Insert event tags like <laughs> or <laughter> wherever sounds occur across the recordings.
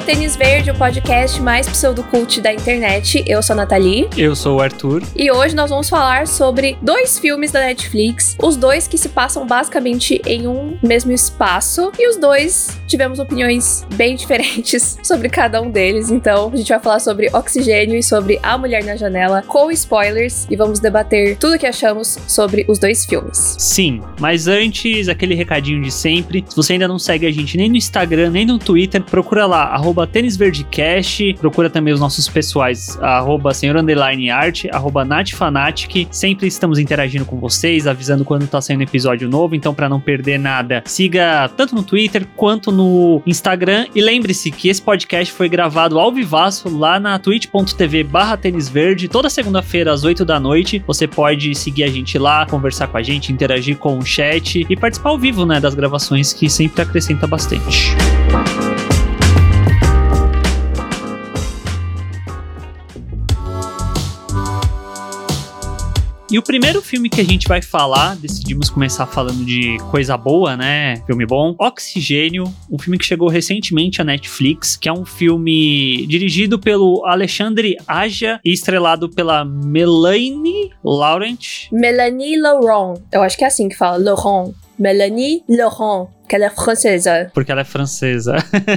ao Tênis Verde, o podcast mais pseudocult da internet. Eu sou a Nathalie. Eu sou o Arthur. E hoje nós vamos falar sobre dois filmes da Netflix, os dois que se passam basicamente em um mesmo espaço, e os dois tivemos opiniões bem <laughs> diferentes sobre cada um deles. Então, a gente vai falar sobre Oxigênio e sobre A Mulher na Janela, com spoilers, e vamos debater tudo o que achamos sobre os dois filmes. Sim, mas antes, aquele recadinho de sempre. Se você ainda não segue a gente nem no Instagram, nem no Twitter, procura lá, arroba tênisverdecast, procura também os nossos pessoais, arroba senhor arroba natfanatic. Sempre estamos interagindo com vocês, avisando quando tá saindo episódio novo, então para não perder nada, siga tanto no Twitter quanto no Instagram. E lembre-se que esse podcast foi gravado ao vivaço lá na twitch.tv barra tênisverde, toda segunda-feira às 8 da noite. Você pode seguir a gente lá, conversar com a gente, interagir com o chat e participar ao vivo, né, das gravações que sempre acrescenta bastante. E o primeiro filme que a gente vai falar, decidimos começar falando de coisa boa, né? Filme bom. Oxigênio, um filme que chegou recentemente à Netflix, que é um filme dirigido pelo Alexandre Aja e estrelado pela Melanie Laurent. Melanie Laurent. Eu acho que é assim que fala, Laurent. Melanie Laurent que ela é francesa. Porque ela é francesa.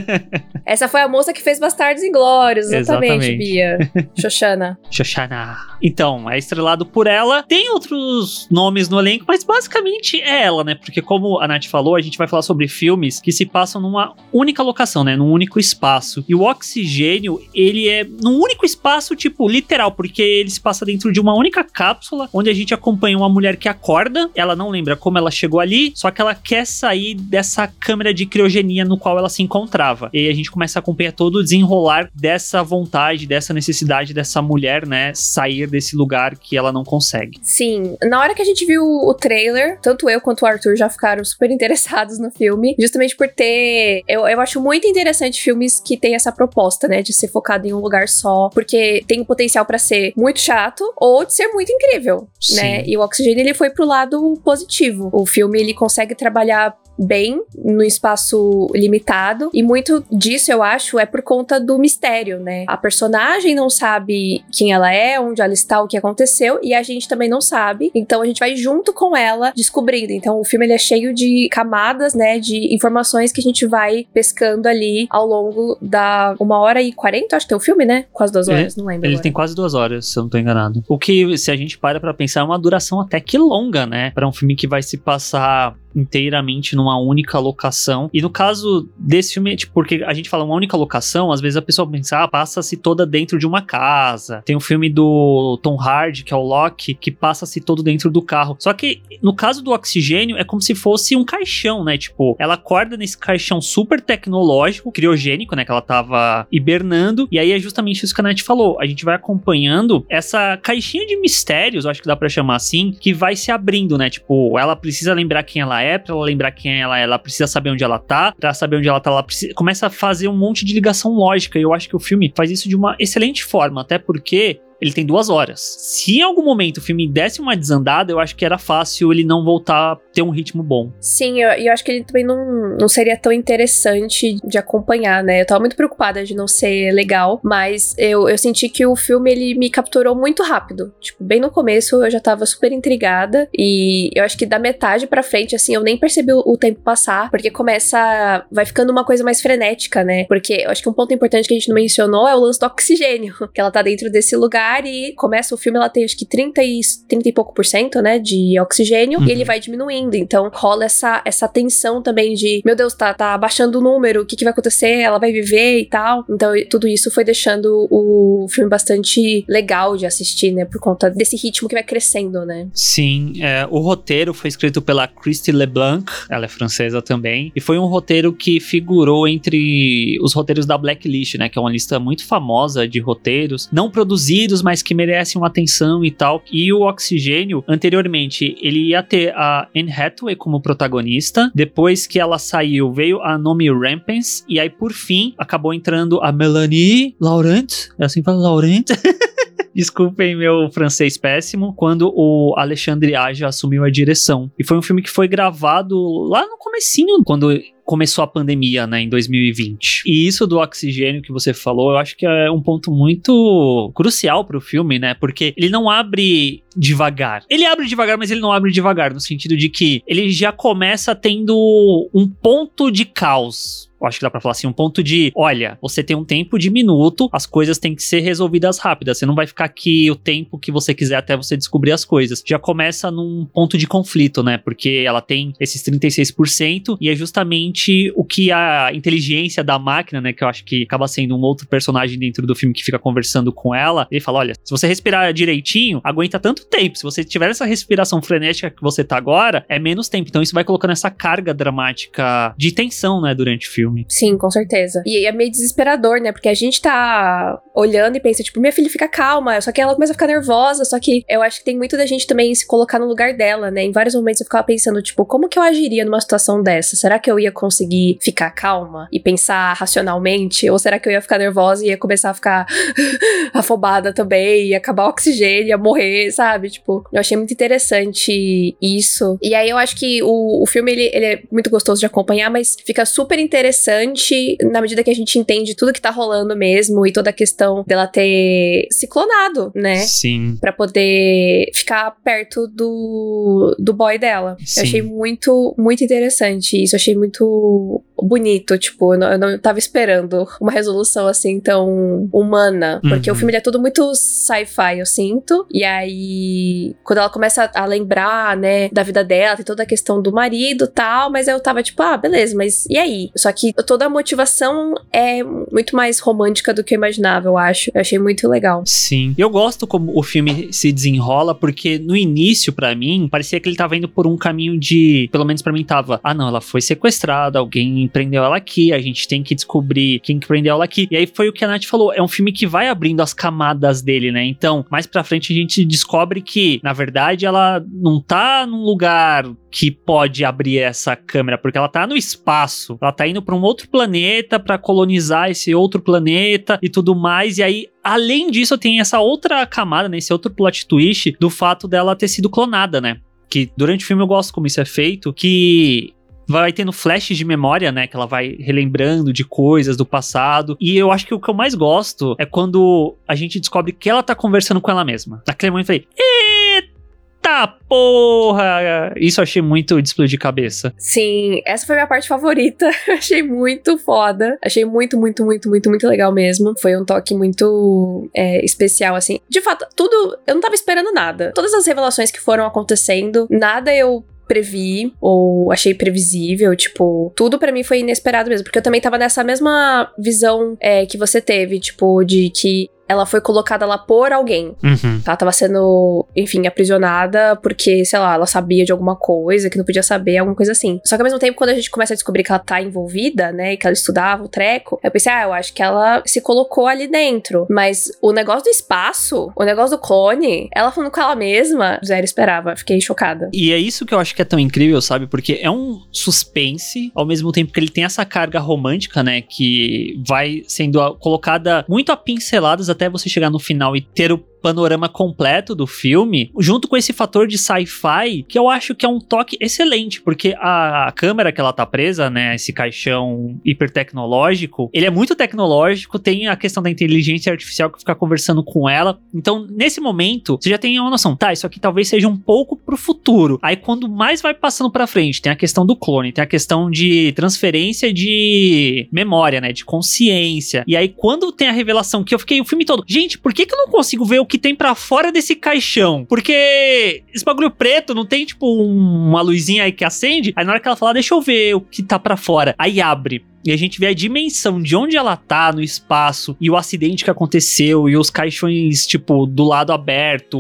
<laughs> Essa foi a moça que fez Bastardos Inglórios, exatamente, exatamente. Bia. <laughs> Xoxana. Xoxana. Então, é estrelado por ela. Tem outros nomes no elenco, mas basicamente é ela, né? Porque como a Nath falou, a gente vai falar sobre filmes que se passam numa única locação, né? Num único espaço. E o Oxigênio, ele é num único espaço, tipo, literal, porque ele se passa dentro de uma única cápsula, onde a gente acompanha uma mulher que acorda, ela não lembra como ela chegou ali, só que ela quer sair dessa dessa câmera de criogenia no qual ela se encontrava. E a gente começa a acompanhar todo o desenrolar dessa vontade, dessa necessidade dessa mulher, né, sair desse lugar que ela não consegue. Sim, na hora que a gente viu o trailer, tanto eu quanto o Arthur já ficaram <laughs> super interessados no filme, justamente por ter. Eu, eu acho muito interessante filmes que têm essa proposta, né, de ser focado em um lugar só, porque tem o potencial para ser muito chato ou de ser muito incrível, né? Sim. né? E o Oxigênio ele foi pro lado positivo. O filme ele consegue trabalhar bem no espaço limitado. E muito disso, eu acho, é por conta do mistério, né? A personagem não sabe quem ela é, onde ela está, o que aconteceu, e a gente também não sabe. Então a gente vai junto com ela descobrindo. Então o filme ele é cheio de camadas, né? De informações que a gente vai pescando ali ao longo da uma hora e quarenta, acho que é o filme, né? Quase duas horas, não lembro. Ele agora. tem quase duas horas, se eu não tô enganado. O que, se a gente para pra pensar, é uma duração até que longa, né? Para um filme que vai se passar inteiramente numa única locação. E no caso desse filme, tipo, porque a gente fala uma única locação, às vezes a pessoa pensa, ah, passa-se toda dentro de uma casa. Tem um filme do Tom Hardy, que é o Loki, que passa-se todo dentro do carro. Só que no caso do oxigênio, é como se fosse um caixão, né? Tipo, ela acorda nesse caixão super tecnológico, criogênico, né? Que ela tava hibernando. E aí é justamente isso que a Nath falou. A gente vai acompanhando essa caixinha de mistérios, acho que dá para chamar assim, que vai se abrindo, né? Tipo, ela precisa lembrar quem ela é, pra ela lembrar quem ela é, ela precisa saber onde ela tá. Pra saber onde ela tá, ela precisa, começa a fazer um monte de ligação lógica. E eu acho que o filme faz isso de uma excelente forma, até porque ele tem duas horas. Se em algum momento o filme desse uma desandada, eu acho que era fácil ele não voltar a ter um ritmo bom. Sim, eu, eu acho que ele também não, não seria tão interessante de acompanhar, né? Eu tava muito preocupada de não ser legal, mas eu, eu senti que o filme ele me capturou muito rápido. Tipo, bem no começo eu já tava super intrigada e eu acho que da metade para frente, assim, eu nem percebi o, tempo passar, porque começa. vai ficando uma coisa mais frenética, né? Porque eu acho que um ponto importante que a gente não mencionou é o lance do oxigênio, <laughs> que ela tá dentro desse lugar e começa o filme, ela tem acho que 30 e, 30 e pouco por cento, né, de oxigênio, uhum. e ele uhum. vai diminuindo. Então rola essa, essa tensão também de, meu Deus, tá, tá baixando o número, o que, que vai acontecer? Ela vai viver e tal. Então tudo isso foi deixando o filme bastante legal de assistir, né, por conta desse ritmo que vai crescendo, né? Sim, é, o roteiro foi escrito pela Christy LeBlanc, ela é francesa também, e foi um roteiro que figurou entre os roteiros da Blacklist, né, que é uma lista muito famosa de roteiros não produzidos, mas que merecem uma atenção e tal. E o Oxigênio, anteriormente, ele ia ter a Anne Hathaway como protagonista. Depois que ela saiu, veio a Nomi Rampens. E aí, por fim, acabou entrando a Melanie Laurent. É assim que fala Laurent? <laughs> <laughs> Desculpem meu francês péssimo, quando o Alexandre Aja assumiu a direção. E foi um filme que foi gravado lá no comecinho, quando começou a pandemia, né, em 2020. E isso do oxigênio que você falou, eu acho que é um ponto muito crucial pro filme, né? Porque ele não abre devagar. Ele abre devagar, mas ele não abre devagar, no sentido de que ele já começa tendo um ponto de caos acho que dá pra falar assim, um ponto de, olha, você tem um tempo de minuto, as coisas têm que ser resolvidas rápidas, você não vai ficar aqui o tempo que você quiser até você descobrir as coisas. Já começa num ponto de conflito, né? Porque ela tem esses 36% e é justamente o que a inteligência da máquina, né, que eu acho que acaba sendo um outro personagem dentro do filme que fica conversando com ela, ele fala, olha, se você respirar direitinho, aguenta tanto tempo. Se você tiver essa respiração frenética que você tá agora, é menos tempo. Então isso vai colocando essa carga dramática de tensão, né, durante o filme filme. Sim, com certeza. E é meio desesperador, né? Porque a gente tá olhando e pensa, tipo, minha filha fica calma, só que ela começa a ficar nervosa, só que eu acho que tem muito da gente também se colocar no lugar dela, né? Em vários momentos eu ficava pensando, tipo, como que eu agiria numa situação dessa? Será que eu ia conseguir ficar calma e pensar racionalmente? Ou será que eu ia ficar nervosa e ia começar a ficar <laughs> afobada também, ia acabar o oxigênio, ia morrer, sabe? Tipo, eu achei muito interessante isso. E aí eu acho que o, o filme, ele, ele é muito gostoso de acompanhar, mas fica super interessante interessante na medida que a gente entende tudo que tá rolando mesmo e toda a questão dela ter se clonado, né? Sim. Pra poder ficar perto do, do boy dela. Sim. Eu achei muito, muito interessante isso. Eu achei muito bonito, tipo, eu não, eu não tava esperando uma resolução assim tão humana, porque uhum. o filme é todo muito sci-fi, eu sinto. E aí, quando ela começa a lembrar, né, da vida dela, tem toda a questão do marido tal, mas eu tava tipo, ah, beleza, mas e aí? Só que toda a motivação é muito mais romântica do que eu imaginava, eu acho. Eu achei muito legal. Sim. Eu gosto como o filme se desenrola, porque no início, para mim, parecia que ele tava indo por um caminho de. Pelo menos para mim tava. Ah, não, ela foi sequestrada, alguém prendeu ela aqui, a gente tem que descobrir quem que prendeu ela aqui. E aí foi o que a Nath falou, é um filme que vai abrindo as camadas dele, né? Então, mais pra frente a gente descobre que, na verdade, ela não tá num lugar que pode abrir essa câmera, porque ela tá no espaço, ela tá indo para um outro planeta para colonizar esse outro planeta e tudo mais, e aí além disso tem essa outra camada, né, esse outro plot twist do fato dela ter sido clonada, né? Que durante o filme eu gosto como isso é feito, que vai tendo flashes de memória, né? Que ela vai relembrando de coisas do passado. E eu acho que o que eu mais gosto é quando a gente descobre que ela tá conversando com ela mesma. Naquele momento eu falei, eita porra! Isso eu achei muito de explodir cabeça. Sim, essa foi minha parte favorita. <laughs> achei muito foda. Achei muito, muito, muito, muito, muito legal mesmo. Foi um toque muito é, especial, assim. De fato, tudo. Eu não tava esperando nada. Todas as revelações que foram acontecendo, nada eu previ ou achei previsível, tipo, tudo para mim foi inesperado mesmo, porque eu também tava nessa mesma visão é, que você teve, tipo, de que ela foi colocada lá por alguém. Uhum. Ela tava sendo, enfim, aprisionada porque, sei lá, ela sabia de alguma coisa que não podia saber, alguma coisa assim. Só que ao mesmo tempo, quando a gente começa a descobrir que ela tá envolvida, né, que ela estudava o treco, eu pensei, ah, eu acho que ela se colocou ali dentro. Mas o negócio do espaço, o negócio do clone, ela falando com ela mesma, zero esperava. Fiquei chocada. E é isso que eu acho que é tão incrível, sabe? Porque é um suspense, ao mesmo tempo que ele tem essa carga romântica, né, que vai sendo colocada muito a pinceladas até você chegar no final e ter o panorama completo do filme, junto com esse fator de sci-fi, que eu acho que é um toque excelente, porque a, a câmera que ela tá presa, né, esse caixão hipertecnológico, ele é muito tecnológico, tem a questão da inteligência artificial que fica conversando com ela. Então, nesse momento, você já tem uma noção, tá, isso aqui talvez seja um pouco pro futuro. Aí quando mais vai passando para frente, tem a questão do clone, tem a questão de transferência de memória, né, de consciência. E aí quando tem a revelação que eu fiquei o filme todo, gente, por que que eu não consigo ver o que tem para fora desse caixão. Porque esse bagulho preto não tem, tipo, uma luzinha aí que acende. Aí na hora que ela fala, deixa eu ver o que tá para fora. Aí abre. E a gente vê a dimensão de onde ela tá no espaço e o acidente que aconteceu e os caixões, tipo, do lado aberto,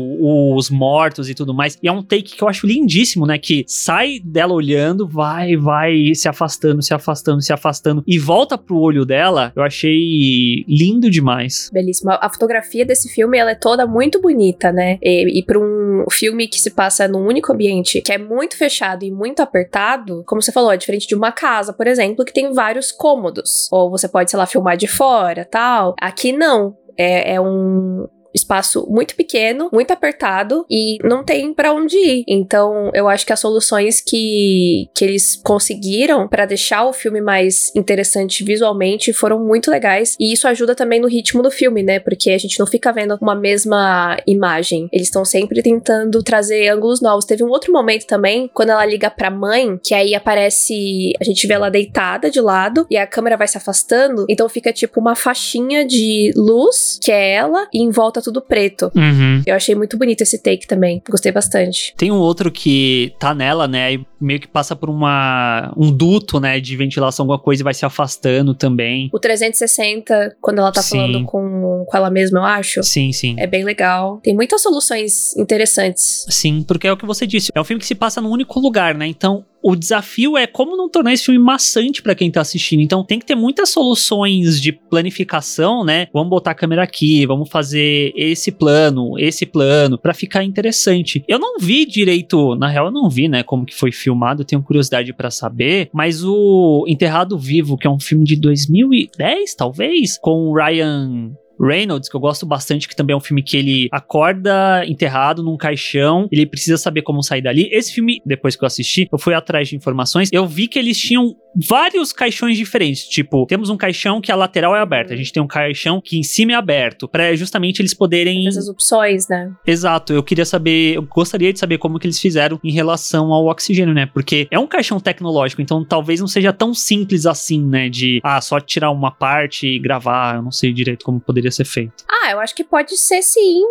os mortos e tudo mais. E é um take que eu acho lindíssimo, né? Que sai dela olhando, vai, vai se afastando, se afastando, se afastando e volta pro olho dela. Eu achei lindo demais. Belíssimo. A fotografia desse filme, ela é toda muito bonita, né? E, e pra um filme que se passa num único ambiente, que é muito fechado e muito apertado, como você falou, é diferente de uma casa, por exemplo, que tem vários cômodos. Ou você pode, sei lá, filmar de fora, tal. Aqui não. É, é um espaço muito pequeno, muito apertado e não tem para onde ir. Então, eu acho que as soluções que, que eles conseguiram para deixar o filme mais interessante visualmente foram muito legais e isso ajuda também no ritmo do filme, né? Porque a gente não fica vendo uma mesma imagem. Eles estão sempre tentando trazer ângulos novos. Teve um outro momento também quando ela liga pra mãe, que aí aparece, a gente vê ela deitada de lado e a câmera vai se afastando, então fica tipo uma faixinha de luz, que é ela, e em volta tudo preto. Uhum. Eu achei muito bonito esse take também. Gostei bastante. Tem um outro que tá nela, né? E meio que passa por uma um duto, né, de ventilação, alguma coisa e vai se afastando também. O 360, quando ela tá Sim. falando com, com ela mesma, eu acho. Sim, sim. É bem legal. Tem muitas soluções interessantes. Sim, porque é o que você disse. É um filme que se passa num único lugar, né? Então, o desafio é como não tornar esse filme maçante pra quem tá assistindo. Então, tem que ter muitas soluções de planificação, né? Vamos botar a câmera aqui, vamos fazer esse plano, esse plano, pra ficar interessante. Eu não vi direito, na real, eu não vi, né, como que foi filmado, tenho curiosidade pra saber, mas o Enterrado Vivo, que é um filme de 2010, talvez, com o Ryan Reynolds, que eu gosto bastante, que também é um filme que ele acorda enterrado num caixão, ele precisa saber como sair dali. Esse filme, depois que eu assisti, eu fui atrás de informações, eu vi que eles tinham vários caixões diferentes. Tipo, temos um caixão que a lateral é aberta, a gente tem um caixão que em cima é aberto, para justamente eles poderem. Essas opções, né? Exato, eu queria saber, eu gostaria de saber como que eles fizeram em relação ao oxigênio, né? Porque é um caixão tecnológico, então talvez não seja tão simples assim, né? De, ah, só tirar uma parte e gravar, eu não sei direito como poderia ser feito. Ah, eu acho que pode ser sim.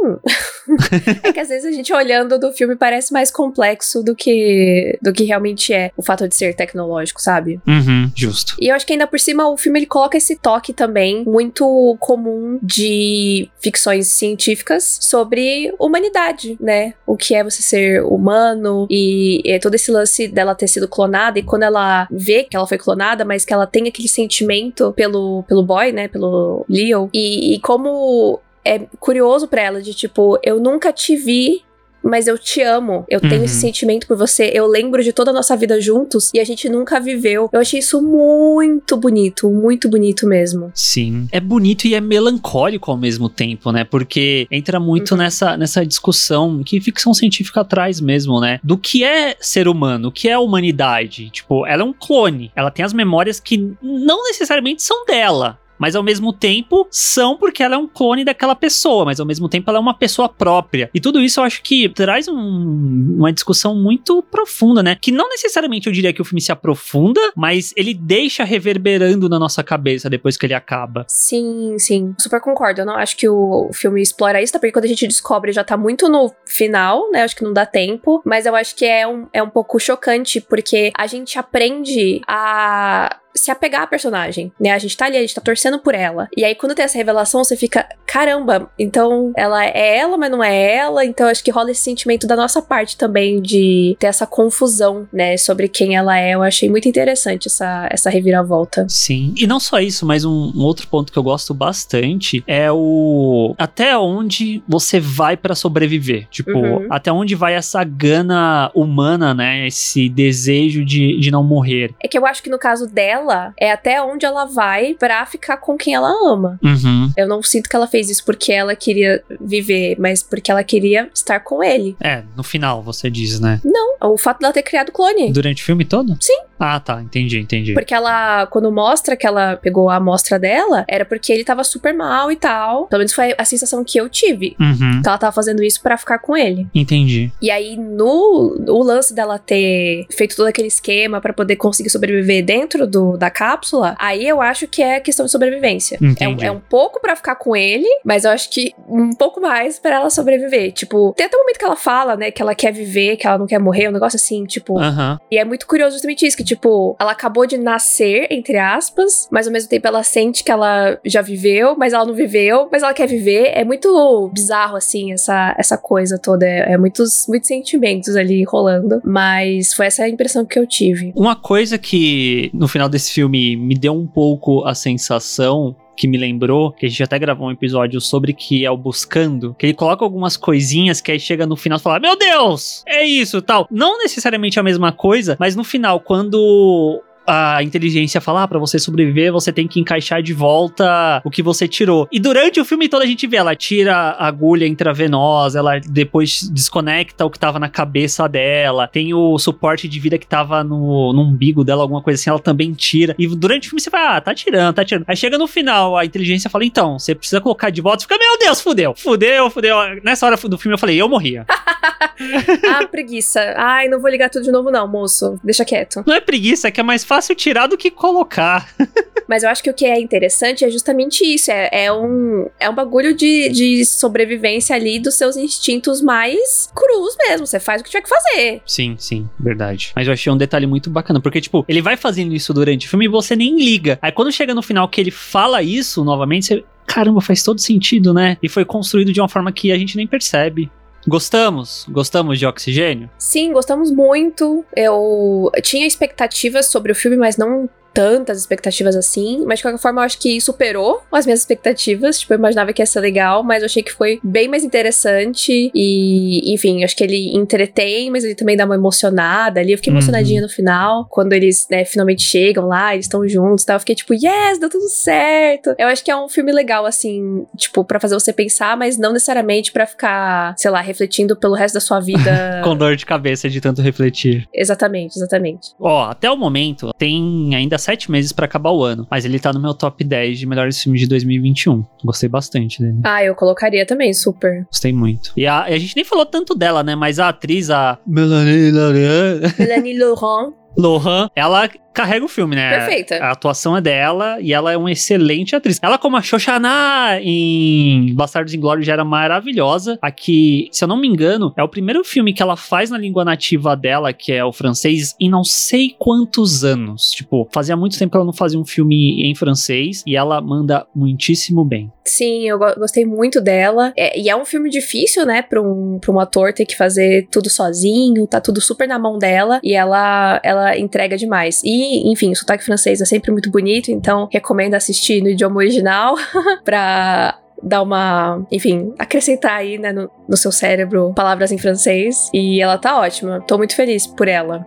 <laughs> é que às vezes a gente olhando do filme parece mais complexo do que do que realmente é o fato de ser tecnológico, sabe? Uhum, justo. E eu acho que ainda por cima o filme ele coloca esse toque também muito comum de ficções científicas sobre humanidade, né? O que é você ser humano e, e todo esse lance dela ter sido clonada e quando ela vê que ela foi clonada, mas que ela tem aquele sentimento pelo, pelo boy, né? Pelo Leo. E, e como é curioso pra ela de tipo, eu nunca te vi mas eu te amo. Eu tenho Uhum. esse sentimento por você. Eu lembro de toda a nossa vida juntos e a gente nunca viveu. Eu achei isso muito bonito, muito bonito mesmo. Sim. É bonito e é melancólico ao mesmo tempo, né? Porque entra muito Uhum. nessa, nessa discussão que ficção científica traz mesmo, né? Do que é ser humano, o que é a humanidade. Tipo, ela é um clone. Ela tem as memórias que não necessariamente são dela. Mas ao mesmo tempo são porque ela é um clone daquela pessoa, mas ao mesmo tempo ela é uma pessoa própria. E tudo isso eu acho que traz um- uma discussão muito profunda, né? Que não necessariamente eu diria que o filme se aprofunda, mas ele deixa reverberando na nossa cabeça depois que ele acaba. Sim, sim. Super concordo. Eu não acho que o filme explora isso, porque quando a gente descobre já tá muito no final, né? Acho que não dá tempo. Mas eu acho que é um, é um pouco chocante, porque a gente aprende a se apegar à personagem, né? A gente tá ali, a gente tá torcendo por ela. E aí, quando tem essa revelação, você fica, caramba, então ela é ela, mas não é ela. Então, acho que rola esse sentimento da nossa parte também de ter essa confusão, né? Sobre quem ela é. Eu achei muito interessante essa, essa reviravolta. Sim. E não só isso, mas um, um outro ponto que eu gosto bastante é o até onde você vai pra sobreviver. Tipo, Uhum. até onde vai essa gana humana, né? Esse desejo de, de não morrer. É que eu acho que no caso dela, é até onde ela vai pra ficar com quem ela ama. Uhum. Eu não sinto que ela fez isso porque ela queria viver, mas porque ela queria estar com ele. É, no final você diz, né? Não, o fato dela ter criado clone. Durante o filme todo? Sim. Ah, tá. Entendi, entendi. Porque ela, quando mostra que ela pegou a amostra dela, era porque ele tava super mal e tal. Pelo menos foi a sensação que eu tive. Uhum. Que ela tava fazendo isso pra ficar com ele. Entendi. E aí, no o lance dela ter feito todo aquele esquema pra poder conseguir sobreviver dentro do, da cápsula, aí eu acho que é questão de sobrevivência. É, um- Entendi. é um pouco pra ficar com ele, mas eu acho que um pouco mais pra ela sobreviver. Tipo, tem até um momento que ela fala, né, que ela quer viver, que ela não quer morrer, um negócio assim, tipo. Aham. E é muito curioso justamente isso, que, tipo, ela acabou de nascer, entre aspas, mas ao mesmo tempo ela sente que ela já viveu, mas ela não viveu, mas ela quer viver. É muito bizarro, assim, essa, essa coisa toda. É, é muitos, muitos sentimentos ali rolando. Mas foi essa a impressão que eu tive. Uma coisa que no final desse filme me deu um pouco a sensação que me lembrou, que a gente até gravou um episódio sobre que é o Buscando, que ele coloca algumas coisinhas que aí chega no final e fala, meu Deus, é isso, tal. Não necessariamente a mesma coisa, mas no final, quando a inteligência fala: ah, pra você sobreviver, você tem que encaixar de volta o que você tirou. E durante o filme todo a gente vê, ela tira a agulha intravenosa, ela depois desconecta o que tava na cabeça dela, tem o suporte de vida que tava no, no umbigo dela, alguma coisa assim, ela também tira. E durante o filme você vai, ah, tá tirando, tá tirando. Aí chega no final, a inteligência fala: então, você precisa colocar de volta. Você fica, meu Deus, fudeu, fudeu, fudeu. Nessa hora do filme eu falei, eu morria. <laughs> ah, preguiça. Ai, não vou ligar tudo de novo, não, moço. Deixa quieto. Não é preguiça, é que é mais fácil tirar do que colocar. <laughs> Mas eu acho que o que é interessante é justamente isso. É, é um, é um bagulho de, de sobrevivência ali dos seus instintos mais crus mesmo. Você faz o que tiver que fazer. Sim, sim, verdade. Mas eu achei um detalhe muito bacana, porque, tipo, ele vai fazendo isso durante o filme e você nem liga. Aí quando chega no final que ele fala isso novamente, você. Caramba, faz todo sentido, né? E foi construído de uma forma que a gente nem percebe. Gostamos? Gostamos de Oxigênio? Sim, gostamos muito. Eu tinha expectativas sobre o filme, mas não tantas expectativas assim, mas de qualquer forma eu acho que superou as minhas expectativas. Tipo, eu imaginava que ia ser legal, mas eu achei que foi bem mais interessante e, enfim, acho que ele entretém, mas ele também dá uma emocionada ali. Eu fiquei uhum. emocionadinha no final, quando eles, né, finalmente chegam lá, eles estão juntos e tal. Eu fiquei tipo, yes, deu tudo certo. Eu acho que é um filme legal, assim, tipo, para fazer você pensar, mas não necessariamente para ficar, sei lá, refletindo pelo resto da sua vida. <laughs> Com dor de cabeça de tanto refletir. Exatamente, exatamente. Ó, até o momento, tem ainda sete meses para acabar o ano, mas ele tá no meu top 10 de melhores filmes de 2021. Gostei bastante dele. Ah, eu colocaria também, super. Gostei muito. E a, a gente nem falou tanto dela, né? Mas a atriz, a Melanie Laurent. Melanie Laurent. Lohan, ela carrega o filme, né? Perfeita. A atuação é dela e ela é uma excelente atriz. Ela, como a Shoshana em Bastardos Inglórios, já era maravilhosa. Aqui, se eu não me engano, é o primeiro filme que ela faz na língua nativa dela, que é o francês, em não sei quantos anos. Tipo, fazia muito tempo que ela não fazia um filme em francês e ela manda muitíssimo bem. Sim, eu gostei muito dela. É, e é um filme difícil, né, pra um, pra um ator ter que fazer tudo sozinho, tá tudo super na mão dela e ela, ela entrega demais. E enfim, o sotaque francês é sempre muito bonito, então recomendo assistir no idioma original <laughs> pra dar uma, enfim, acrescentar aí, né, no, no seu cérebro palavras em francês. E ela tá ótima. Tô muito feliz por ela.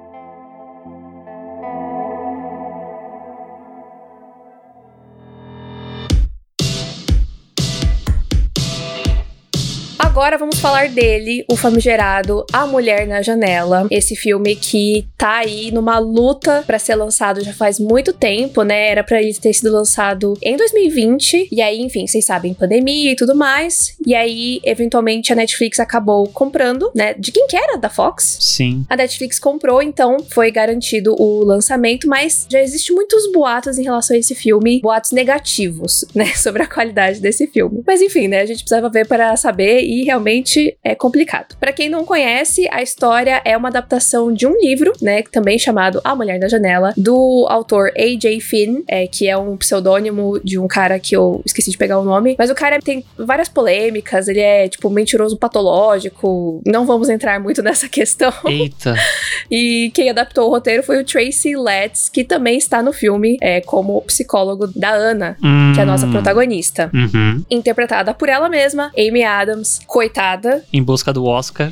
Agora vamos falar dele, o famigerado A Mulher na Janela. Esse filme que tá aí numa luta para ser lançado já faz muito tempo, né? Era para ele ter sido lançado em 2020. E aí, enfim, vocês sabem, pandemia e tudo mais. E aí, eventualmente, a Netflix acabou comprando, né? De quem que era? Da Fox? Sim. A Netflix comprou, então foi garantido o lançamento, mas já existe muitos boatos em relação a esse filme, boatos negativos, <laughs> né? Sobre a qualidade desse filme. Mas enfim, né? A gente precisava ver para saber e realmente é complicado. Para quem não conhece, a história é uma adaptação de um livro, né, também chamado A Mulher na Janela, do autor A.J. Finn, é, que é um pseudônimo de um cara que eu esqueci de pegar o nome, mas o cara tem várias polêmicas, ele é tipo mentiroso patológico. Não vamos entrar muito nessa <laughs> questão. Eita. e quem adaptou o roteiro foi o Tracy Letts, que também está no filme é, como psicólogo da Ana, hum. que é a nossa hum. protagonista. Uhum. Interpretada por ela mesma, Amy Adams, coitada. Em busca do Oscar.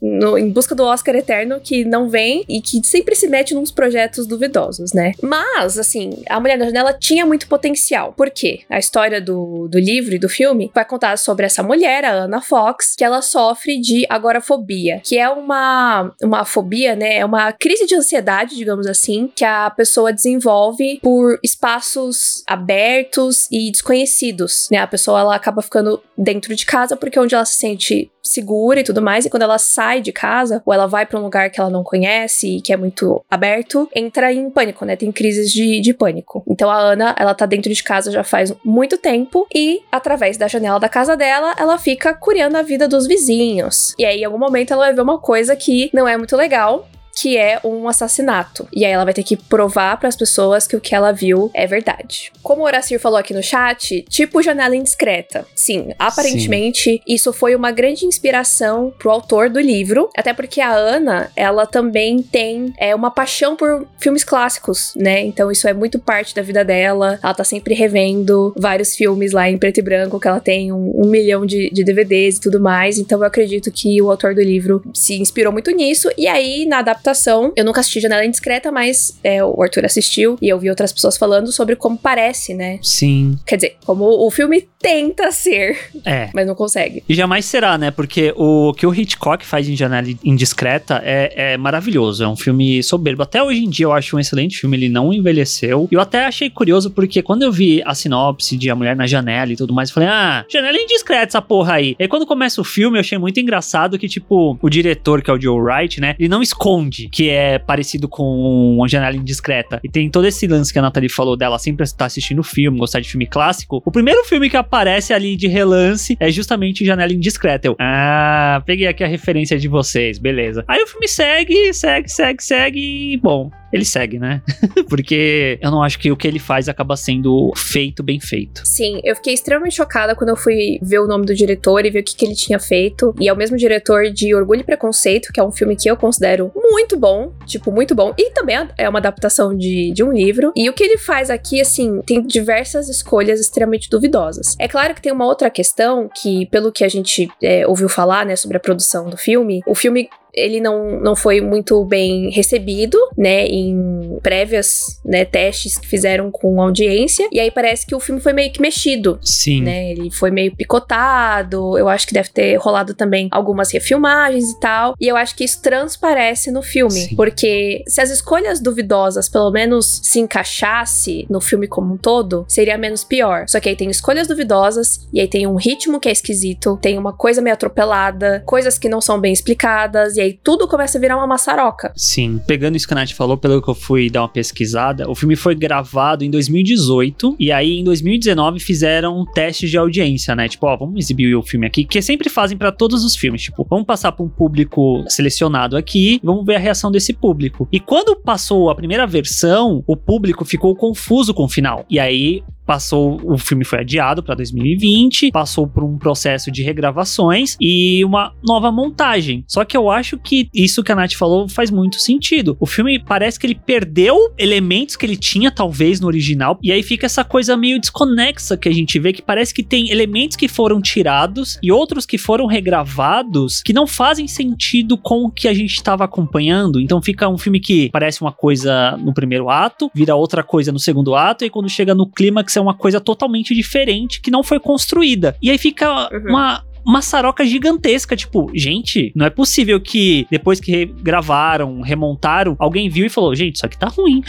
No, em busca do Oscar eterno, que não vem e que sempre se mete nos projetos duvidosos, né? Mas, assim, A Mulher na Janela tinha muito potencial. Por quê? A história do, do livro e do filme vai contar sobre essa mulher, a Anna Fox, que ela sofre de agorafobia, que é uma, uma fobia, né? É uma crise de ansiedade, digamos assim, que a pessoa desenvolve por espaços abertos e desconhecidos, né? A pessoa ela acaba ficando dentro de casa porque é onde ela se sente segura e tudo mais. E quando ela sai de casa, ou ela vai para um lugar que ela não conhece e que é muito aberto, entra em pânico, né? Tem crises de, de pânico. Então a Ana, ela tá dentro de casa já faz muito tempo e, através da janela da casa dela, ela fica curiando a vida dos vizinhos. E aí, em algum momento, ela vai ver uma coisa que não é muito legal que é um assassinato. E aí ela vai ter que provar para as pessoas que o que ela viu é verdade. Como o Horacir falou aqui no chat, tipo janela indiscreta. Sim, aparentemente Sim. isso foi uma grande inspiração pro autor do livro, até porque a Ana, ela também tem é, uma paixão por filmes clássicos, né? Então isso é muito parte da vida dela. Ela tá sempre revendo vários filmes lá em preto e branco, que ela tem um, um milhão de, de DVDs e tudo mais. Então eu acredito que o autor do livro se inspirou muito nisso. E aí, na adaptação adaptação. Eu nunca assisti Janela Indiscreta, mas é, o Arthur assistiu e eu vi outras pessoas falando sobre como parece, né? Sim. Quer dizer, como o filme tenta ser, É. mas não consegue. E jamais será, né? Porque o que o Hitchcock faz em Janela Indiscreta é, é maravilhoso. É um filme soberbo. Até hoje em dia eu acho um excelente filme. Ele não envelheceu. E eu até achei curioso porque quando eu vi a sinopse de A Mulher na Janela e tudo mais, eu falei, ah, janela indiscreta essa porra aí. E aí quando começa o filme, eu achei muito engraçado que, tipo, o diretor, que é o Joe Wright, né? Ele não esconde que é parecido com uma janela indiscreta. E tem todo esse lance que a Nathalie falou dela sempre estar assistindo filme, gostar de filme clássico. O primeiro filme que aparece ali de relance é justamente Janela Indiscreta. Eu, ah, peguei aqui a referência de vocês, beleza. Aí o filme segue, segue, segue, segue e, bom, ele segue, né? <laughs> Porque eu não acho que o que ele faz acaba sendo feito bem feito. Sim, eu fiquei extremamente chocada quando eu fui ver o nome do diretor e ver o que, que ele tinha feito. E é o mesmo diretor de Orgulho e Preconceito, que é um filme que eu considero muito bom, tipo, muito bom. E também é uma adaptação de, de um livro. E o que ele faz aqui, assim, tem diversas escolhas extremamente duvidosas. É claro que tem uma outra questão que, pelo que a gente é, ouviu falar, né, sobre a produção do filme, o filme ele não, não foi muito bem recebido, né, em prévias, né, testes que fizeram com audiência, e aí parece que o filme foi meio que mexido, Sim. né, ele foi meio picotado, eu acho que deve ter rolado também algumas refilmagens e tal, e eu acho que isso transparece no filme, Sim. porque se as escolhas duvidosas pelo menos se encaixasse no filme como um todo, seria menos pior. Só que aí tem escolhas duvidosas, e aí tem um ritmo que é esquisito, tem uma coisa meio atropelada, coisas que não são bem explicadas, e aí tudo começa a virar uma maçaroca. Sim. Pegando isso que a Nath falou, pelo que eu fui dar uma pesquisada, o filme foi gravado em 2018 e aí em 2019 fizeram testes de audiência, né? Tipo, ó, vamos exibir o filme aqui, que sempre fazem pra todos os filmes. Tipo, vamos passar pra um público selecionado aqui, vamos ver a reação desse público. E quando passou a primeira versão, o público ficou confuso com o final. E aí passou, o filme foi adiado para 2020, passou por um processo de regravações e uma nova montagem. Só que eu acho que isso que a Nath falou faz muito sentido. O filme parece que ele perdeu elementos que ele tinha talvez no original e aí fica essa coisa meio desconexa que a gente vê que parece que tem elementos que foram tirados e outros que foram regravados que não fazem sentido com o que a gente estava acompanhando. Então fica um filme que parece uma coisa no primeiro ato, vira outra coisa no segundo ato e quando chega no clímax é uma coisa totalmente diferente que não foi construída. E aí fica Uhum. uma maçaroca gigantesca, tipo, gente, não é possível que depois que gravaram, remontaram, alguém viu e falou, gente, isso aqui tá ruim.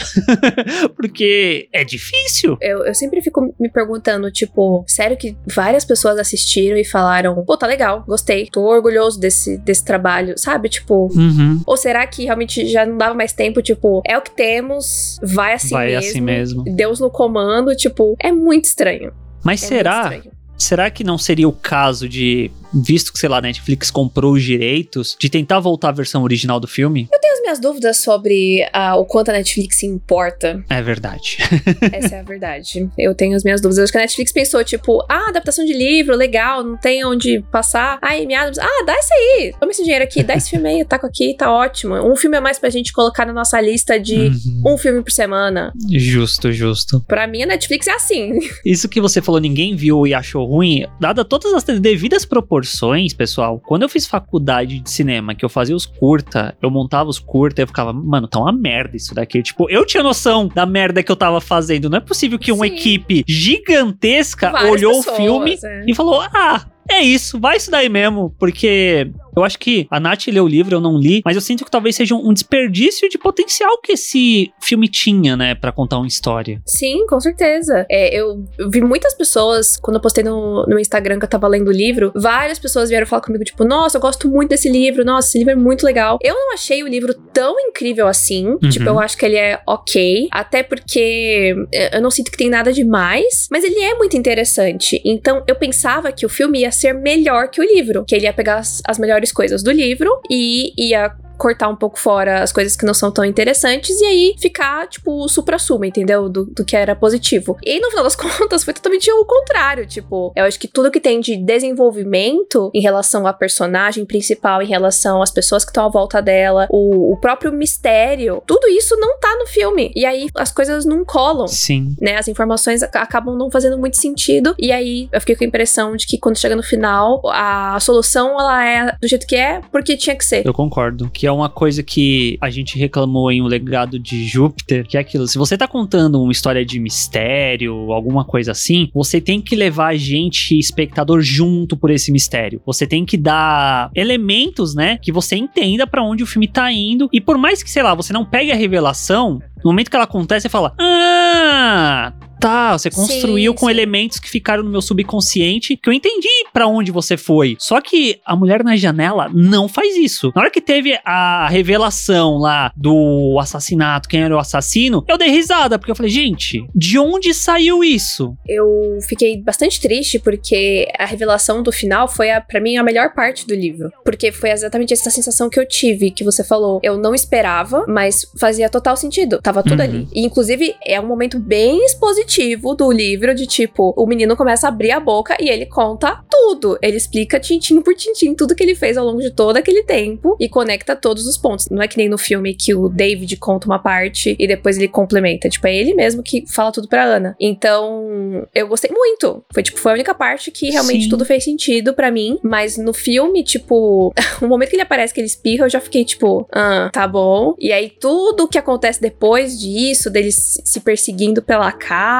<laughs> Porque é difícil. Eu, eu sempre fico me perguntando, tipo, sério que várias pessoas assistiram e falaram, pô, tá legal, gostei, tô orgulhoso desse, desse trabalho, sabe? Tipo. Uhum. Ou será que realmente já não dava mais tempo? Tipo, é o que temos, vai assim Vai mesmo. assim mesmo. Deus no comando, tipo, é muito estranho. Mas É será? Será que não seria o caso de, visto que, sei lá, a Netflix comprou os direitos, de tentar voltar à versão original do filme? Tenho as minhas dúvidas sobre ah, o quanto a Netflix se importa. É verdade. <laughs> Essa é a verdade. Eu tenho as minhas dúvidas. Eu acho que a Netflix pensou, tipo, ah, adaptação de livro, legal, não tem onde passar. Aí, me Adams, ah, dá isso aí. Toma esse dinheiro aqui, dá esse filme aí, eu taco aqui, tá ótimo. Um filme a mais pra gente colocar na nossa lista de Uhum. um filme por semana. Justo, justo. Pra mim, a Netflix é assim. Isso que você falou, ninguém viu e achou ruim, dada todas as devidas proporções, pessoal. Quando eu fiz faculdade de cinema, que eu fazia os curta, eu montava os curta, eu ficava, mano, tá uma merda isso daqui. Tipo, eu tinha noção da merda que eu tava fazendo. Não é possível que uma Sim. equipe gigantesca Várias olhou pessoas, o filme é. e falou: ah. É isso, vai isso daí mesmo, porque eu acho que a Nath leu o livro, eu não li, mas eu sinto que talvez seja um desperdício de potencial que esse filme tinha, né, Pra contar uma história. Sim, com certeza. É, eu vi muitas pessoas, quando eu postei no, no Instagram que eu tava lendo o livro, várias pessoas vieram falar comigo, tipo, nossa, eu gosto muito desse livro, nossa, esse livro é muito legal. Eu não achei o livro tão incrível assim. Tipo, eu acho que ele é ok. Até porque é, eu não sinto que tem nada demais, mas ele é muito interessante. Então, eu pensava que o filme ia ser melhor que o livro, que ele ia pegar as, as melhores coisas do livro e ia cortar um pouco fora as coisas que não são tão interessantes e aí ficar, tipo, o supra-suma, entendeu? Do, do que era positivo. E no final das <laughs> contas foi totalmente o contrário. Tipo, eu acho que tudo que tem de desenvolvimento em relação à personagem principal, em relação às pessoas que estão à volta dela, o, o próprio mistério, tudo isso não tá no filme. E aí as coisas não colam Sim. né? As informações ac- acabam não fazendo muito sentido. E aí eu fiquei com a impressão de que quando chega no final, a solução ela é do jeito que é, porque tinha que ser. Eu concordo. Que é uma coisa que a gente reclamou em O Legado de Júpiter, que é aquilo, se você tá contando uma história de mistério, alguma coisa assim, você tem que levar a gente, espectador, junto por esse mistério. Você tem que dar elementos, né, que você entenda para onde o filme tá indo. E por mais que, sei lá, você não pegue a revelação, no momento que ela acontece, você fala: Ah, tá, você construiu Sim, com sim. elementos que ficaram no meu subconsciente, que eu entendi pra onde você foi. Só que a mulher na janela não faz isso. Na hora que teve a revelação lá do assassinato, quem era o assassino, eu dei risada, porque eu falei, gente, de onde saiu isso? Eu fiquei bastante triste porque a revelação do final foi, a, para mim, a melhor parte do livro. Porque foi exatamente essa sensação que eu tive, que você falou. Eu não esperava, mas fazia total sentido. Tava tudo Uhum. ali. E, inclusive, é um momento bem expositivo do livro, de tipo, o menino começa a abrir a boca e ele conta tudo. Ele explica tintim por tintim tudo que ele fez ao longo de todo aquele tempo e conecta todos os pontos. Não é que nem no filme que o David conta uma parte e depois ele complementa. Tipo, é ele mesmo que fala tudo pra Ana. Então, eu gostei muito. Foi, tipo, foi a única parte que realmente Sim. tudo fez sentido pra mim. Mas no filme, tipo, <laughs> o momento que ele aparece, que ele espirra, eu já fiquei, tipo, ah, tá bom. E aí, tudo que acontece depois disso, deles se se perseguindo pela casa.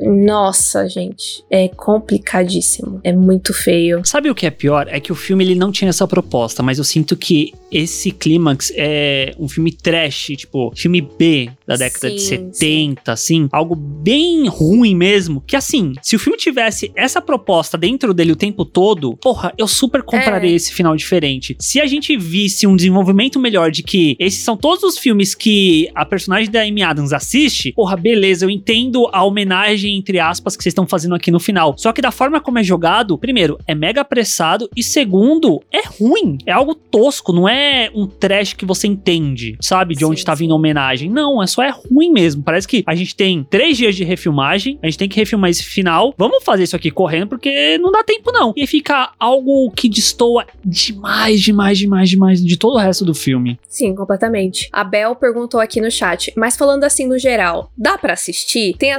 Nossa, gente. É complicadíssimo. É muito feio. Sabe o que é pior? É que o filme ele não tinha essa proposta, mas eu sinto que esse clímax é um filme trash, tipo, filme B da década de Sim, 70, assim, algo bem ruim mesmo. Que assim, se o filme tivesse essa proposta dentro dele o tempo todo, porra, eu super compraria É. esse final diferente. Se a gente visse um desenvolvimento melhor de que esses são todos os filmes que a personagem da Amy Adams assiste, porra, beleza, eu entendo a homenagem, entre aspas, que vocês estão fazendo aqui no final. Só que da forma como é jogado, primeiro, é mega apressado e segundo, é ruim. É algo tosco, não é um trash que você entende, sabe? De Sim, onde tá vindo a homenagem. Não, é só é ruim mesmo. Parece que a gente tem três dias de refilmagem, a gente tem que refilmar esse final. Vamos fazer isso aqui correndo, porque não dá tempo, não. E fica algo que destoa demais, demais, demais, demais de todo o resto do filme. Sim, completamente. A Bel perguntou aqui no chat, mas falando assim no geral, dá pra assistir? Tem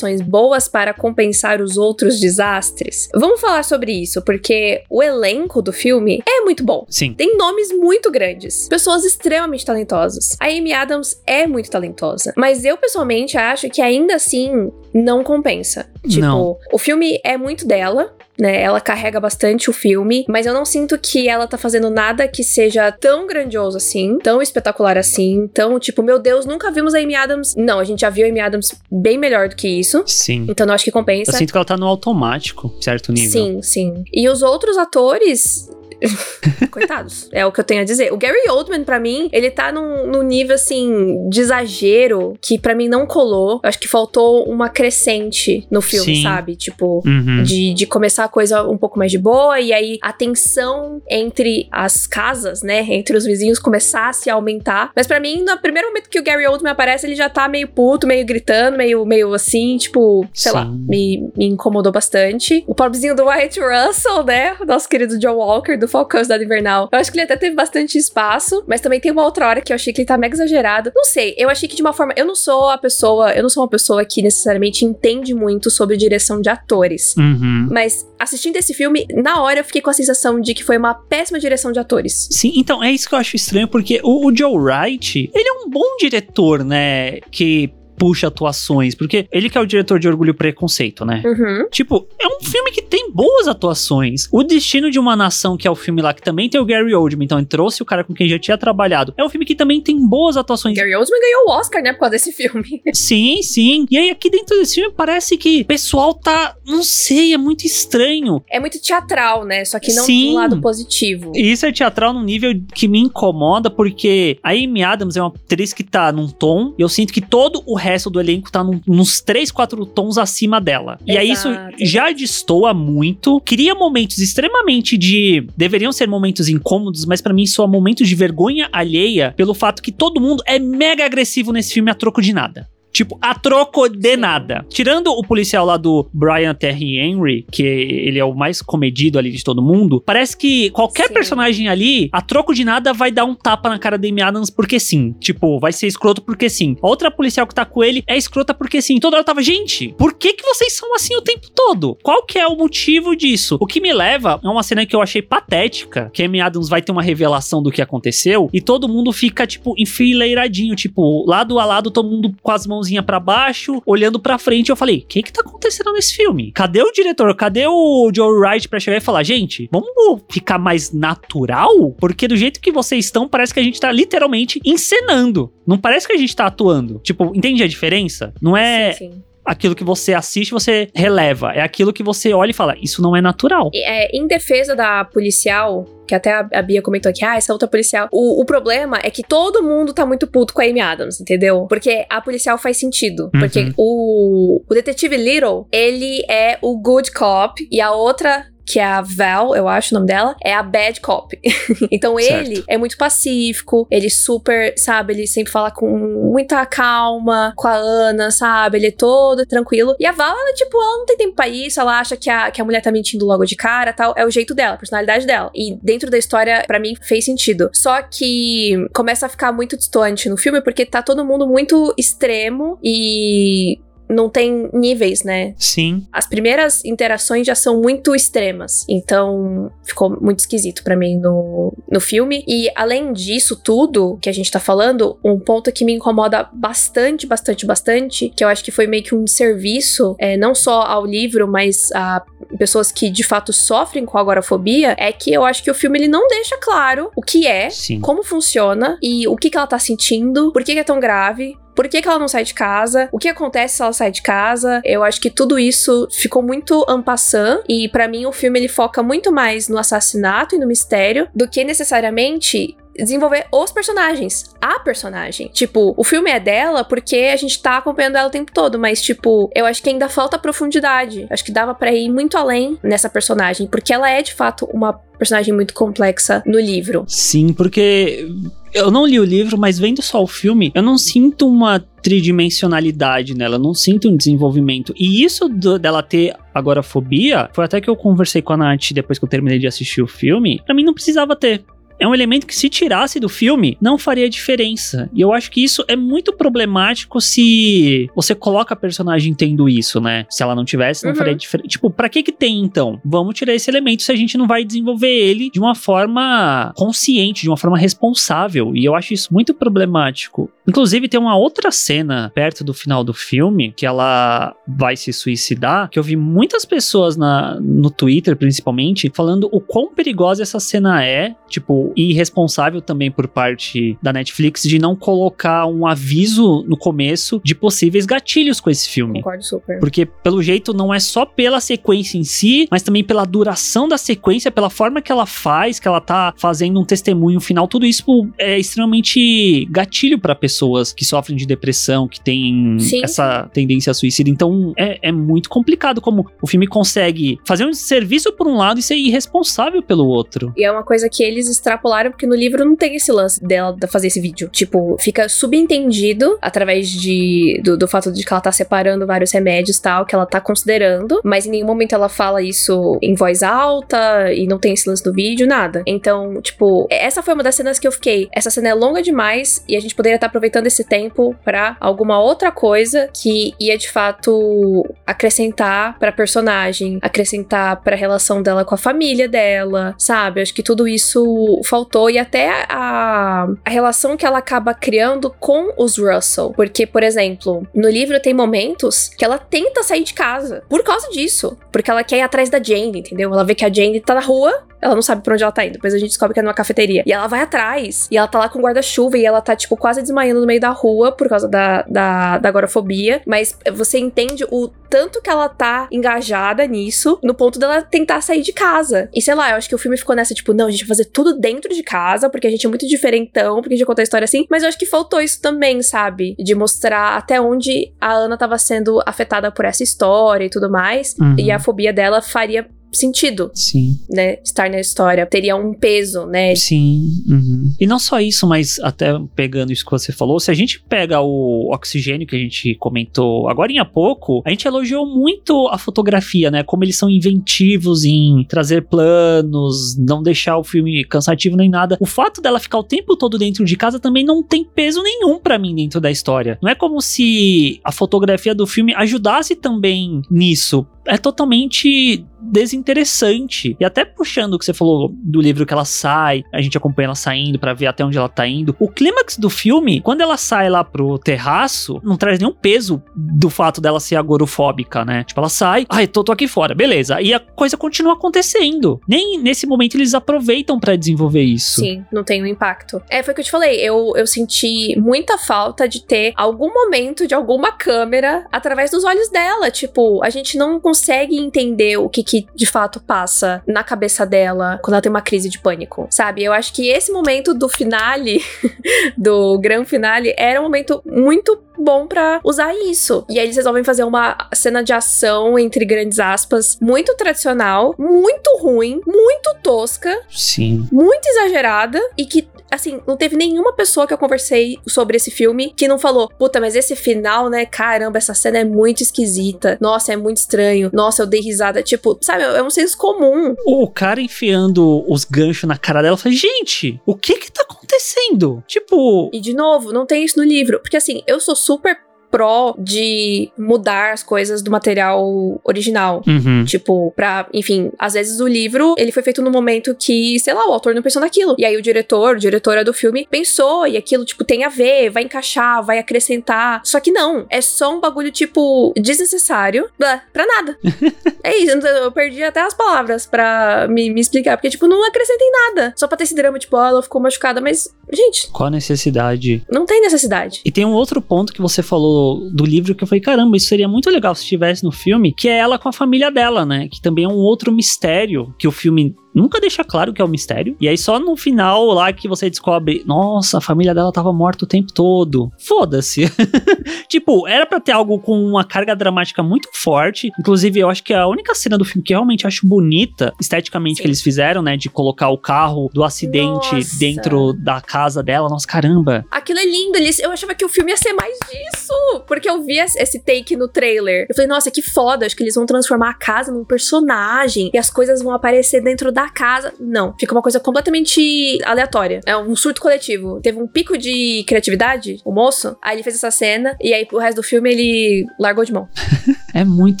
boas para compensar os outros desastres? Vamos falar sobre isso, porque o elenco do filme é muito bom. Sim. Tem nomes muito grandes, pessoas extremamente talentosas. A Amy Adams é muito talentosa, mas eu pessoalmente acho que ainda assim não compensa. Tipo, Não. o filme é muito dela, né? Ela carrega bastante o filme, mas eu não sinto que ela tá fazendo nada que seja tão grandioso assim, tão espetacular assim, tão tipo, meu Deus, nunca vimos a Amy Adams. Não, a gente já viu a Amy Adams bem melhor do que isso. Sim. Então eu acho que compensa. Eu sinto que ela tá no automático, certo nível. Sim, sim. E os outros atores. <laughs> Coitados, é o que eu tenho a dizer. O Gary Oldman, pra mim, ele tá num, num nível assim de exagero que pra mim não colou. Eu acho que faltou uma crescente no filme, Sim. sabe? Tipo, Uhum. de, de começar a coisa um pouco mais de boa, e aí a tensão entre as casas, né? Entre os vizinhos começasse a aumentar. Mas pra mim, no primeiro momento que o Gary Oldman aparece, ele já tá meio puto, meio gritando, meio, meio assim, tipo, sei lá, Sim. me, me incomodou bastante. O pobrezinho do White Russell, né? O nosso querido John Walker, do Falcão Cidade Invernal. Eu acho que ele até teve bastante espaço, mas também tem uma outra hora que eu achei que ele tá mega exagerado. Não sei, eu achei que de uma forma. Eu não sou a pessoa. Eu não sou uma pessoa que necessariamente entende muito sobre direção de atores. Uhum. Mas assistindo esse filme, na hora eu fiquei com a sensação de que foi uma péssima direção de atores. Sim, então é isso que eu acho estranho, porque o, o Joe Wright, ele é um bom diretor, né? Que puxa atuações, porque ele que é o diretor de Orgulho e Preconceito, né? Uhum. Tipo, é um filme que tem boas atuações. O Destino de uma Nação, que é o filme lá que também tem o Gary Oldman, então ele trouxe o cara com quem já tinha trabalhado. É um filme que também tem boas atuações. Gary Oldman ganhou o Oscar, né, por causa desse filme. <laughs> Sim, sim. E aí aqui dentro desse filme parece que o pessoal tá, não sei, é muito estranho. É muito teatral, né? Só que não Sim. um lado positivo. E isso é teatral num nível que me incomoda, porque a Amy Adams é uma atriz que tá num tom, e eu sinto que todo o resto do elenco tá num- nos 3, 4 tons acima dela. E aí isso Exato. já destoa muito, cria momentos extremamente de. deveriam ser momentos incômodos, mas pra mim soa momentos de vergonha alheia pelo fato que todo mundo é mega agressivo nesse filme a troco de nada. Tipo, a troco de nada. Tirando o policial lá do Brian Terry Henry, que ele é o mais comedido ali de todo mundo, parece que qualquer Sim. personagem ali, a troco de nada, vai dar um tapa na cara da Amy Adams porque sim. Tipo, vai ser escroto porque sim. A outra policial que tá com ele é escrota porque sim. Toda hora tava, gente, por que que vocês são assim o tempo todo? Qual que é o motivo disso? O que me leva é uma cena que eu achei patética, que a Amy Adams vai ter uma revelação do que aconteceu e todo mundo fica, tipo, enfileiradinho, tipo, lado a lado, todo mundo com as mãozinhas pra baixo, olhando pra frente. Eu falei, o que que tá acontecendo nesse filme? Cadê o diretor? Cadê o Joe Wright pra chegar e falar, gente, vamos ficar mais natural? Porque do jeito que vocês estão, parece que a gente tá literalmente encenando. Não parece que a gente tá atuando. Tipo, entende a diferença? Não é Sim, sim. Aquilo que você assiste, você releva. É aquilo que você olha e fala, isso não é natural. É, em defesa da policial, que até a, a Bia comentou aqui, ah, essa outra policial. O, o problema é que todo mundo tá muito puto com a Amy Adams, entendeu? Porque a policial faz sentido. Uhum. Porque o, o detetive Little, ele é o good cop e a outra. Que é a Val, eu acho o nome dela, é a bad cop. <laughs> então Certo. ele é muito pacífico, ele super, sabe, ele sempre fala com muita calma com a Ana, sabe? Ele é todo tranquilo. E a Val, ela, tipo, ela não tem tempo pra isso, ela acha que a, que a mulher tá mentindo logo de cara tal. É o jeito dela, a personalidade dela. E dentro da história, pra mim, fez sentido. Só que começa a ficar muito distante no filme, porque tá todo mundo muito extremo e não tem níveis, né? Sim. As primeiras interações já são muito extremas. Então, ficou muito esquisito pra mim no, no filme. E além disso tudo que a gente tá falando, um ponto que me incomoda bastante, bastante, bastante, que eu acho que foi meio que um serviço, é, não só ao livro, mas a pessoas que de fato sofrem com agorafobia, é que eu acho que o filme ele não deixa claro o que é, Sim. como funciona e o que, que ela tá sentindo, por que, que é tão grave. Por que, que ela não sai de casa? O que acontece se ela sai de casa? Eu acho que tudo isso ficou muito ampassant e pra mim o filme ele foca muito mais no assassinato e no mistério do que necessariamente desenvolver os personagens, a personagem. Tipo, o filme é dela porque a gente tá acompanhando ela o tempo todo, mas tipo, eu acho que ainda falta profundidade. Acho que dava pra ir muito além nessa personagem, porque ela é de fato uma personagem muito complexa no livro. Sim, porque eu não li o livro, mas vendo só o filme, eu não sinto uma tridimensionalidade nela, eu não sinto um desenvolvimento. E isso do- dela ter agorafobia, foi até que eu conversei com a Nath depois que eu terminei de assistir o filme, pra mim não precisava ter. É um elemento que, se tirasse do filme, não faria diferença. E eu acho que isso é muito problemático se você coloca a personagem tendo isso, né? Se ela não tivesse, não Uhum. faria diferença. Tipo, pra que que tem então? Vamos tirar esse elemento se a gente não vai desenvolver ele de uma forma consciente, de uma forma responsável. E eu acho isso muito problemático. Inclusive, tem uma outra cena perto do final do filme que ela vai se suicidar, que eu vi muitas pessoas na, no Twitter, principalmente, falando o quão perigosa essa cena é, tipo, e irresponsável também por parte da Netflix de não colocar um aviso no começo de possíveis gatilhos com esse filme. Concordo super. Porque, pelo jeito, não é só pela sequência em si, mas também pela duração da sequência, pela forma que ela faz, que ela tá fazendo um testemunho final. Tudo isso é extremamente gatilho pra pessoas que sofrem de depressão, que têm Sim, essa tendência a suicídio. Então, é, é muito complicado como o filme consegue fazer um serviço por um lado e ser irresponsável pelo outro. E é uma coisa que eles extrapolaram, porque no livro não tem esse lance dela de fazer esse vídeo. Tipo, fica subentendido através de, do, do fato de que ela tá separando vários remédios tal, que ela tá considerando, mas em nenhum momento ela fala isso em voz alta e não tem esse lance do vídeo, nada. Então, tipo, essa foi uma das cenas que eu fiquei. Essa cena é longa demais e a gente poderia estar aproveitando esse tempo pra alguma outra coisa que ia de fato acrescentar pra personagem, acrescentar pra relação dela com a família dela, sabe? Acho que tudo isso faltou e até a, a relação que ela acaba criando com os Russell. Porque, por exemplo, no livro tem momentos que ela tenta sair de casa por causa disso. Porque ela quer ir atrás da Jane, entendeu? Ela vê que a Jane tá na rua, ela não sabe pra onde ela tá indo. Depois a gente descobre que é numa cafeteria. E ela vai atrás. E ela tá lá com guarda-chuva e ela tá, tipo, quase desmaiando no meio da rua por causa da, da, da agorafobia. Mas você entende o tanto que ela tá engajada nisso, no ponto dela tentar sair de casa. E sei lá, eu acho que o filme ficou nessa, tipo, não, a gente vai fazer tudo dentro de casa, porque a gente é muito diferentão, porque a gente conta a história assim. Mas eu acho que faltou isso também, sabe? De mostrar até onde a Ana tava sendo afetada por essa história e tudo mais. Uhum. E a fobia dela faria sentido. Sim. Né? Estar na história. Teria um peso, né? Sim. Uhum. E não só isso, mas até pegando isso que você falou, se a gente pega o oxigênio que a gente comentou agora há pouco, a gente elogiou muito a fotografia, né? Como eles são inventivos em trazer planos, não deixar o filme cansativo nem nada. O fato dela ficar o tempo todo dentro de casa também não tem peso nenhum para mim dentro da história. Não é como se a fotografia do filme ajudasse também nisso. É totalmente desinteressante. E até puxando o que você falou do livro que ela sai, a gente acompanha ela saindo para ver até onde ela tá indo. O clímax do filme, quando ela sai lá pro terraço, não traz nenhum peso do fato dela ser agorofóbica, né? Tipo, ela sai, ai, tô, tô aqui fora, beleza. E a coisa continua acontecendo. Nem nesse momento eles aproveitam para desenvolver isso. Sim, não tem um impacto. É, foi o que eu te falei. Eu, eu senti muita falta de ter algum momento de alguma câmera através dos olhos dela. Tipo, a gente não consegue entender o que, que que de fato passa na cabeça dela quando ela tem uma crise de pânico, sabe? Eu acho que esse momento do finale, <laughs> do grande finale, era um momento muito bom para usar isso. E aí eles resolvem fazer uma cena de ação, entre grandes aspas, muito tradicional, muito ruim, muito tosca. Sim. Muito exagerada e que assim, não teve nenhuma pessoa que eu conversei sobre esse filme que não falou, puta, mas esse final, né? Caramba, essa cena é muito esquisita. Nossa, é muito estranho. Nossa, eu dei risada. Tipo, sabe, é um senso comum. O cara enfiando os ganchos na cara dela, falei, gente, o que que tá acontecendo? Tipo. E de novo, não tem isso no livro. Porque assim, eu sou super pró de mudar as coisas do material original. Uhum. Tipo, pra, enfim, às vezes o livro, ele foi feito no momento que, sei lá, o autor não pensou naquilo. E aí o diretor, diretora do filme, pensou e aquilo, tipo, tem a ver, vai encaixar, vai acrescentar. Só que não, é só um bagulho, tipo, desnecessário, blá, pra nada. <laughs> é isso, eu perdi até as palavras pra me, me explicar, porque, tipo, não acrescenta em nada. Só pra ter esse drama, tipo, oh, ela ficou machucada, mas, gente. Qual a necessidade? Não tem necessidade. E tem um outro ponto que você falou do, livro que eu falei, caramba, isso seria muito legal se estivesse no filme, que é ela com a família dela, né? Que também é um outro mistério que o filme nunca deixa claro que é o um mistério. E aí só no final lá que você descobre, nossa, a família dela tava morta o tempo todo. Foda-se. <laughs> tipo, era para ter algo com uma carga dramática muito forte. Inclusive, eu acho que a única cena do filme que eu realmente acho bonita, esteticamente, Sim. que eles fizeram, né? De colocar o carro do acidente nossa. dentro da casa dela. Nossa, caramba. Aquilo é lindo. Eu achava que o filme ia ser mais disso. Porque eu vi esse take no trailer. Eu falei, nossa, que foda. Acho que eles vão transformar a casa num personagem. E as coisas vão aparecer dentro da casa. Não. Fica uma coisa completamente aleatória. É um surto coletivo. Teve um pico de criatividade, o moço. Aí ele fez essa cena. E aí o resto do filme ele largou de mão. <laughs> é muito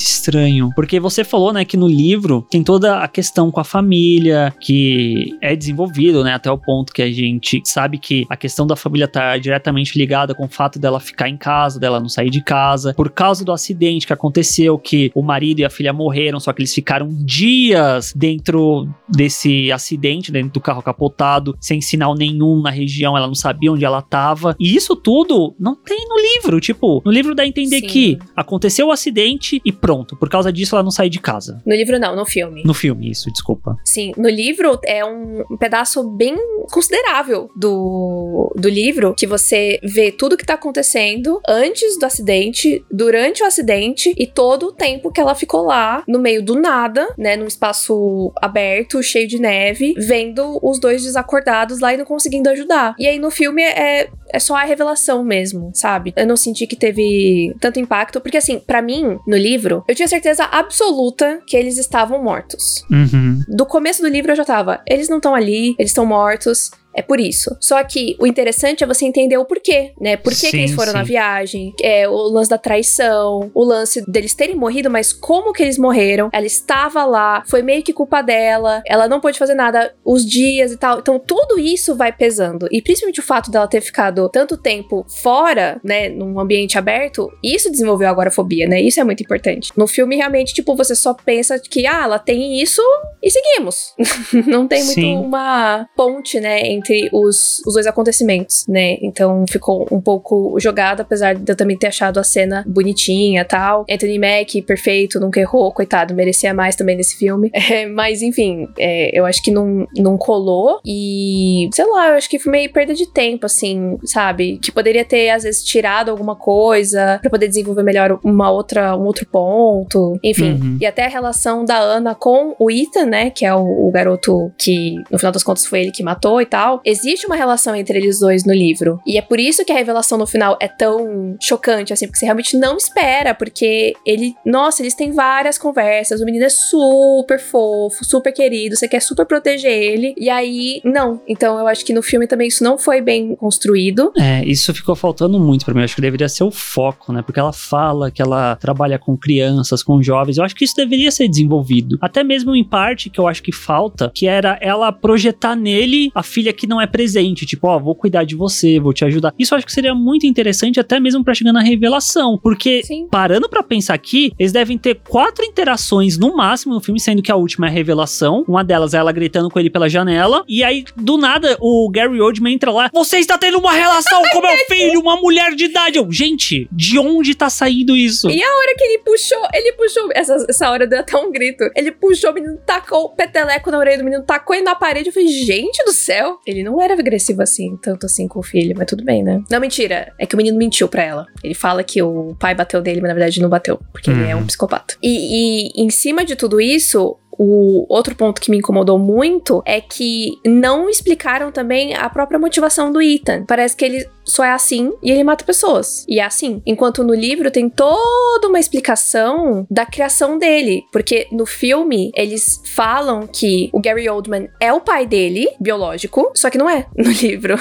estranho. Porque você falou, né, que no livro tem toda a questão com a família, que é desenvolvido, né, até o ponto que a gente sabe que a questão da família tá diretamente ligada com o fato dela ficar em casa, dela não sair de casa. Por causa do acidente que aconteceu, que o marido e a filha morreram, só que eles ficaram dias dentro desse acidente dentro do carro capotado, sem sinal nenhum na região, ela não sabia onde ela tava. E isso tudo não tem no livro. Tipo, no livro dá a entender Sim. que aconteceu o acidente e pronto. Por causa disso, ela não sai de casa. No livro, não, no filme. No filme, isso, desculpa. Sim, no livro é um pedaço bem considerável do, do livro que você vê tudo que tá acontecendo antes do acidente, durante o acidente e todo o tempo que ela ficou lá, no meio do nada, né, num espaço aberto, cheio de neve, vendo os dois desacordados lá e não conseguindo ajudar. E aí no filme é, é só a revelação mesmo, sabe? Eu não senti que teve tanto impacto, porque assim, para mim, no livro, eu tinha certeza absoluta que eles estavam mortos. Uhum. Do começo do livro eu já tava, eles não estão ali, eles estão mortos. É por isso. Só que o interessante é você entender o porquê, né? Por que, que eles foram sim. na viagem, é, o lance da traição, o lance deles terem morrido, mas como que eles morreram? Ela estava lá, foi meio que culpa dela, ela não pôde fazer nada, os dias e tal. Então tudo isso vai pesando. E principalmente o fato dela ter ficado tanto tempo fora, né, num ambiente aberto, isso desenvolveu agora a fobia, né? Isso é muito importante. No filme, realmente, tipo, você só pensa que, ah, ela tem isso e seguimos. <laughs> não tem muito sim. uma ponte, né, entre os, os dois acontecimentos, né? Então ficou um pouco jogado, apesar de eu também ter achado a cena bonitinha e tal. Anthony Mack, perfeito, nunca errou, coitado, merecia mais também nesse filme. <laughs> É, mas enfim, é, eu acho que não, não colou e sei lá, eu acho que foi meio perda de tempo, assim, sabe? Que poderia ter, às vezes, tirado alguma coisa para poder desenvolver melhor uma outra, um outro ponto. Enfim, uhum. e até a relação da Ana com o Ethan, né? Que é o, o garoto que, no final das contas, foi ele que matou e tal. Existe uma relação entre eles dois no livro. E é por isso que a revelação no final é tão chocante, assim, porque você realmente não espera, porque ele, nossa, eles têm várias conversas, o menino é super fofo, super querido, você quer super proteger ele, e aí, não. Então eu acho que no filme também isso não foi bem construído. É, isso ficou faltando muito para mim, eu acho que deveria ser o foco, né, porque ela fala que ela trabalha com crianças, com jovens, eu acho que isso deveria ser desenvolvido. Até mesmo em parte que eu acho que falta, que era ela projetar nele a filha que não é presente, tipo, ó, oh, vou cuidar de você, vou te ajudar. Isso eu acho que seria muito interessante até mesmo para chegar na revelação, porque Sim. parando para pensar aqui, eles devem ter quatro interações no máximo no filme, sendo que a última é a revelação. Uma delas é ela gritando com ele pela janela, e aí do nada o Gary Oldman entra lá, você está tendo uma relação com meu <laughs> filho, uma mulher de idade. Eu, gente, de onde tá saindo isso? E a hora que ele puxou, ele puxou, essa, essa hora deu até um grito. Ele puxou o menino, tacou o peteleco na orelha do menino, tacou ele na parede. Eu falei, gente do céu. Ele não era agressivo assim, tanto assim com o filho, mas tudo bem, né? Não, mentira. É que o menino mentiu pra ela. Ele fala que o pai bateu dele, mas na verdade não bateu, porque uhum. ele é um uhum. psicopata. E, e em cima de tudo isso, o outro ponto que me incomodou muito é que não explicaram também a própria motivação do Ethan. Parece que ele só é assim e ele mata pessoas. E é assim. Enquanto no livro tem toda uma explicação da criação dele. Porque no filme eles falam que o Gary Oldman é o pai dele, biológico, só que não é no <laughs> livro.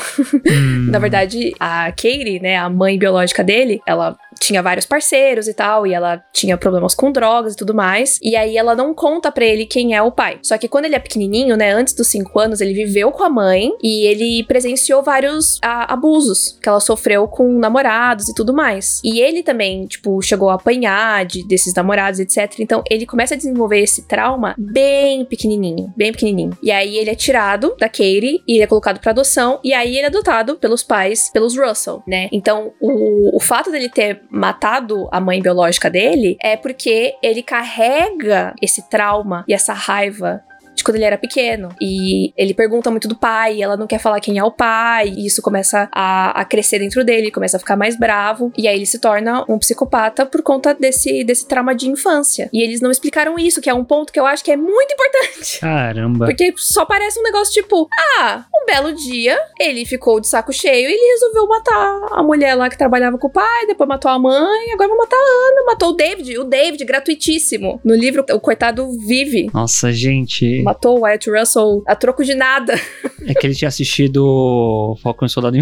Hum. Na verdade, a Katie, né, a mãe biológica dele, ela tinha vários parceiros e tal, e ela tinha problemas com drogas e tudo mais. E aí ela não conta para ele quem é o pai. Só que quando ele é pequenininho, né, antes dos 5 anos, ele viveu com a mãe e ele presenciou vários a, abusos que ela sofreu com namorados e tudo mais. E ele também, tipo, chegou a apanhar de, desses namorados, etc. Então ele começa a desenvolver esse trauma bem pequenininho, bem pequenininho. E aí ele é tirado da Katie e ele é colocado para adoção. E aí ele é adotado pelos pais, pelos Russell, né? Então o, o fato dele ter matado a mãe biológica dele é porque ele carrega esse trauma e essa raiva de quando ele era pequeno. E ele pergunta muito do pai, ela não quer falar quem é o pai, e isso começa a, a crescer dentro dele, começa a ficar mais bravo, e aí ele se torna um psicopata por conta desse, desse trauma de infância. E eles não explicaram isso, que é um ponto que eu acho que é muito importante. Caramba. Porque só parece um negócio tipo, ah, um belo dia ele ficou de saco cheio e ele resolveu matar a mulher lá que trabalhava com o pai, depois matou a mãe, agora vai matar a Ana, matou o David, o David, gratuitíssimo. No livro, o coitado vive. Nossa, gente matou o Wyatt Russell a troco de nada. É que ele tinha assistido Falcão Soldado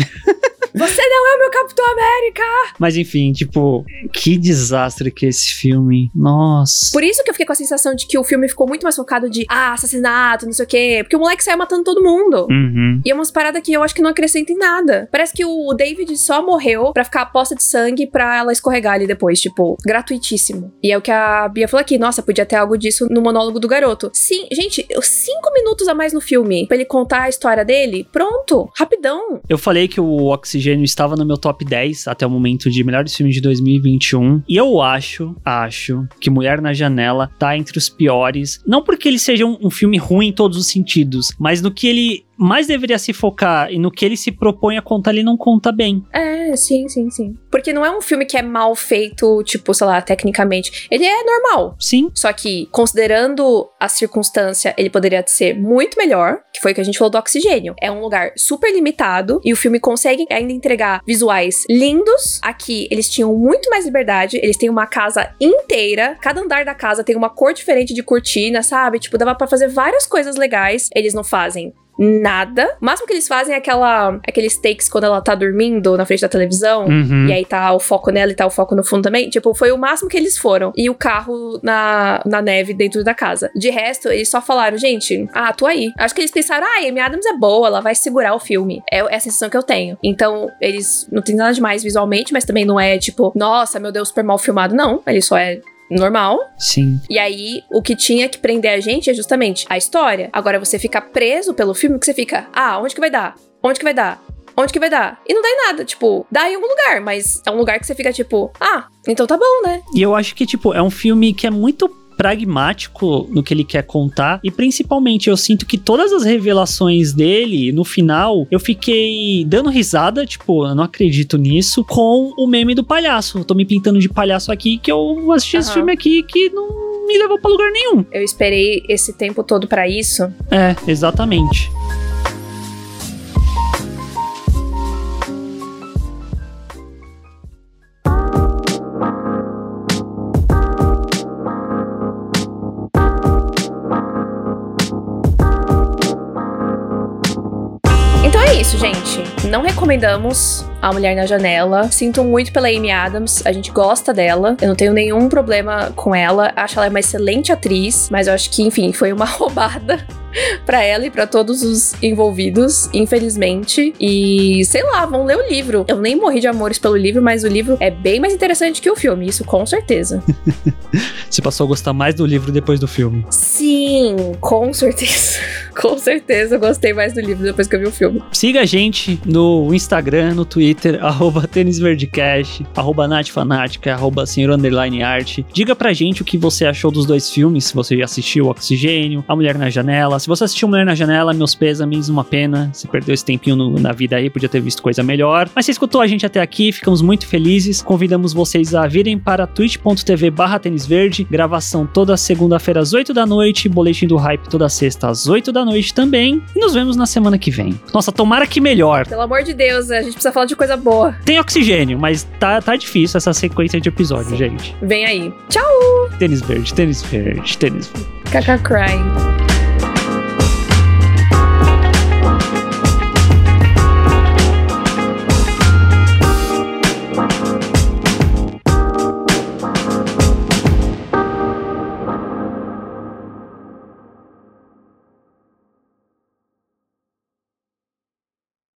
Você não é o meu Capitão América! Mas enfim, tipo, que desastre que é esse filme. Nossa. Por isso que eu fiquei com a sensação de que o filme ficou muito mais focado de, ah, assassinato, não sei o quê. Porque o moleque saiu matando todo mundo. Uhum. E é umas paradas que eu acho que não acrescentem nada. Parece que o David só morreu pra ficar a poça de sangue pra ela escorregar ali depois. Tipo, gratuitíssimo. E é o que a Bia falou aqui. Nossa, podia ter algo disso no monólogo do garoto. Sim, gente, cinco minutos a mais no filme pra ele contar a história dele. Pronto, rapidão. Eu falei que o Oxygen Oxigênio estava no meu top 10 até o momento de melhores filmes de 2021. E eu acho, acho, que Mulher na Janela tá entre os piores. Não porque ele seja um, um filme ruim em todos os sentidos, mas no que ele mais deveria se focar e no que ele se propõe a contar, ele não conta bem. É, sim, sim, sim. Porque não é um filme que é mal feito, tipo, sei lá, tecnicamente. Ele é normal. Sim. Só que, considerando a circunstância, ele poderia ser muito melhor, que foi o que a gente falou do oxigênio. É um lugar super limitado e o filme consegue ainda entregar visuais lindos. Aqui, eles tinham muito mais liberdade, eles têm uma casa inteira, cada andar da casa tem uma cor diferente de cortina, sabe? Tipo, dava para fazer várias coisas legais. Eles não fazem nada. O máximo que eles fazem é aquela, aqueles takes quando ela tá dormindo na frente da televisão. Uhum. E aí tá o foco nela e tá o foco no fundo também. Tipo, foi o máximo que eles foram. E o carro na, na neve dentro da casa. De resto, eles só falaram, gente, ah, tô aí. Acho que eles pensaram, ah, Amy Adams é boa, ela vai segurar o filme. É, é a sensação que eu tenho. Então, eles não tem nada demais visualmente, mas também não é tipo, nossa, meu Deus, super mal filmado. Não, ele só é normal. Sim. E aí, o que tinha que prender a gente é justamente a história. Agora, você fica preso pelo filme, que você fica, ah, onde que vai dar? Onde que vai dar? Onde que vai dar? E não dá em nada, tipo, dá em algum lugar, mas é um lugar que você fica tipo, ah, então tá bom, né? E eu acho que, tipo, é um filme que é muito pragmático no que ele quer contar e principalmente eu sinto que todas as revelações dele no final eu fiquei dando risada, tipo, eu não acredito nisso, com o meme do palhaço. Eu tô me pintando de palhaço aqui que eu assisti uhum. esse filme aqui que não me levou para lugar nenhum. Eu esperei esse tempo todo para isso. É, exatamente. Não recomendamos A Mulher na Janela. Sinto muito pela Amy Adams. A gente gosta dela. Eu não tenho nenhum problema com ela. Acho ela uma excelente atriz. Mas eu acho que, enfim, foi uma <laughs> roubada <laughs> para ela e para todos os envolvidos, infelizmente. E sei lá, vão ler o livro. Eu nem morri de amores pelo livro, mas o livro é bem mais interessante que o filme, isso com certeza. <laughs> Você passou a gostar mais do livro depois do filme? Sim, com certeza. <laughs> com certeza eu gostei mais do livro depois que eu vi o filme. Siga a gente no Instagram, no Twitter, arroba tênisverdecast, arroba natfanática, arroba senhor underline arte. Diga pra gente o que você achou dos dois filmes, se você já assistiu Oxigênio, A Mulher na Janela, se você assistiu Mulher na Janela, meus pêsames, uma pena. Você perdeu esse tempinho no, na vida aí, podia ter visto coisa melhor. Mas você escutou a gente até aqui, ficamos muito felizes. Convidamos vocês a virem para twitch.tv barra verde, gravação toda segunda-feira às 8 da noite, boletim do hype toda sexta às 8 da noite também. E nos vemos na semana que vem. Nossa, tomara que melhor. Pelo amor de Deus, a gente precisa falar de coisa boa. Tem oxigênio, mas tá, tá difícil essa sequência de episódios, gente. Vem aí. Tchau! Tênis verde, tênis verde, tênis verde. Caca crying.